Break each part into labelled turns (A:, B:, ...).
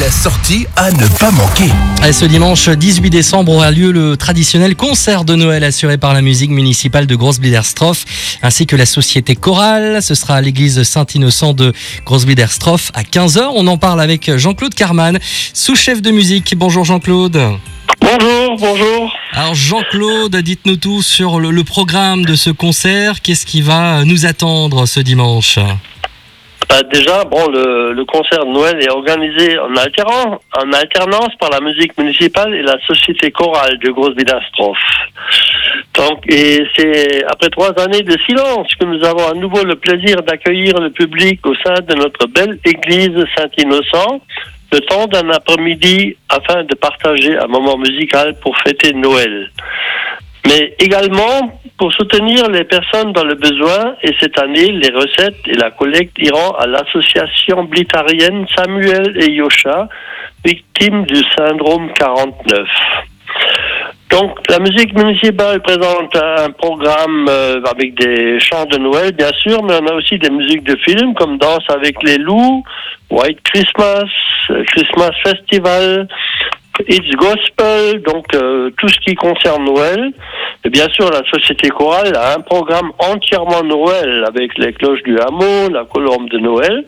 A: la sortie à ne pas manquer.
B: Et ce dimanche 18 décembre aura lieu le traditionnel concert de Noël assuré par la musique municipale de Grosse-Biederstroff ainsi que la société chorale. Ce sera à l'église Saint-Innocent de Grosse-Biederstroff à 15h. On en parle avec Jean-Claude Carman, sous-chef de musique. Bonjour Jean-Claude.
C: Bonjour, bonjour.
B: Alors Jean-Claude, dites-nous tout sur le, le programme de ce concert. Qu'est-ce qui va nous attendre ce dimanche?
C: Bah, déjà, bon, le, le concert de Noël est organisé en, alternance, en alternance par la musique municipale et la société chorale de grosse Biddastrophe. Donc, et c'est après trois années de silence que nous avons à nouveau le plaisir d'accueillir le public au sein de notre belle église Saint-Innocent, le temps d'un après-midi afin de partager un moment musical pour fêter Noël. Mais également pour soutenir les personnes dans le besoin et cette année, les recettes et la collecte iront à l'association blitarienne Samuel et Yosha, victimes du syndrome 49. Donc, la musique municipale présente un programme euh, avec des chants de Noël, bien sûr, mais on a aussi des musiques de films comme Danse avec les loups, White Christmas, euh, Christmas Festival, It's Gospel, donc euh, tout ce qui concerne Noël. Et bien sûr, la Société Chorale a un programme entièrement Noël avec les cloches du hameau, la colombe de Noël.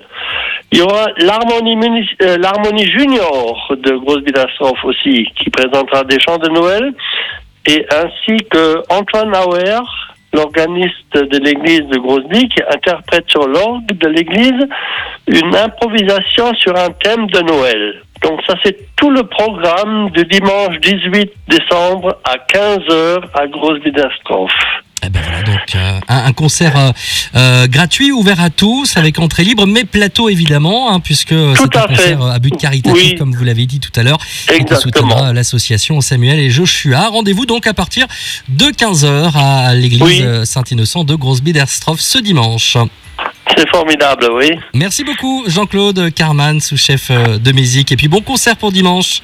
C: Il y aura l'harmonie euh, junior de Grosse Bidastrophe aussi, qui présentera des chants de Noël, et ainsi que Antoine Auer, l'organiste de l'église de Grosny, qui interprète sur l'orgue de l'église une improvisation sur un thème de Noël. Donc ça c'est tout le programme du dimanche 18 décembre à 15h à Grosse.
B: Eh ben voilà donc euh, un, un concert euh, euh, gratuit, ouvert à tous, avec entrée libre, mais plateau évidemment, hein, puisque c'est un
C: fait.
B: concert à but caritatif,
C: Oui.
B: comme vous l'avez dit tout à l'heure, qui soutiendra l'association Samuel et Joshua. Rendez-vous donc à partir de 15h à l'église
C: Oui.
B: Saint-Innocent de Grosse-Biederstroff ce dimanche.
C: C'est formidable, oui.
B: Merci beaucoup Jean-Claude Carman, sous-chef euh, de musique, et puis bon concert pour dimanche.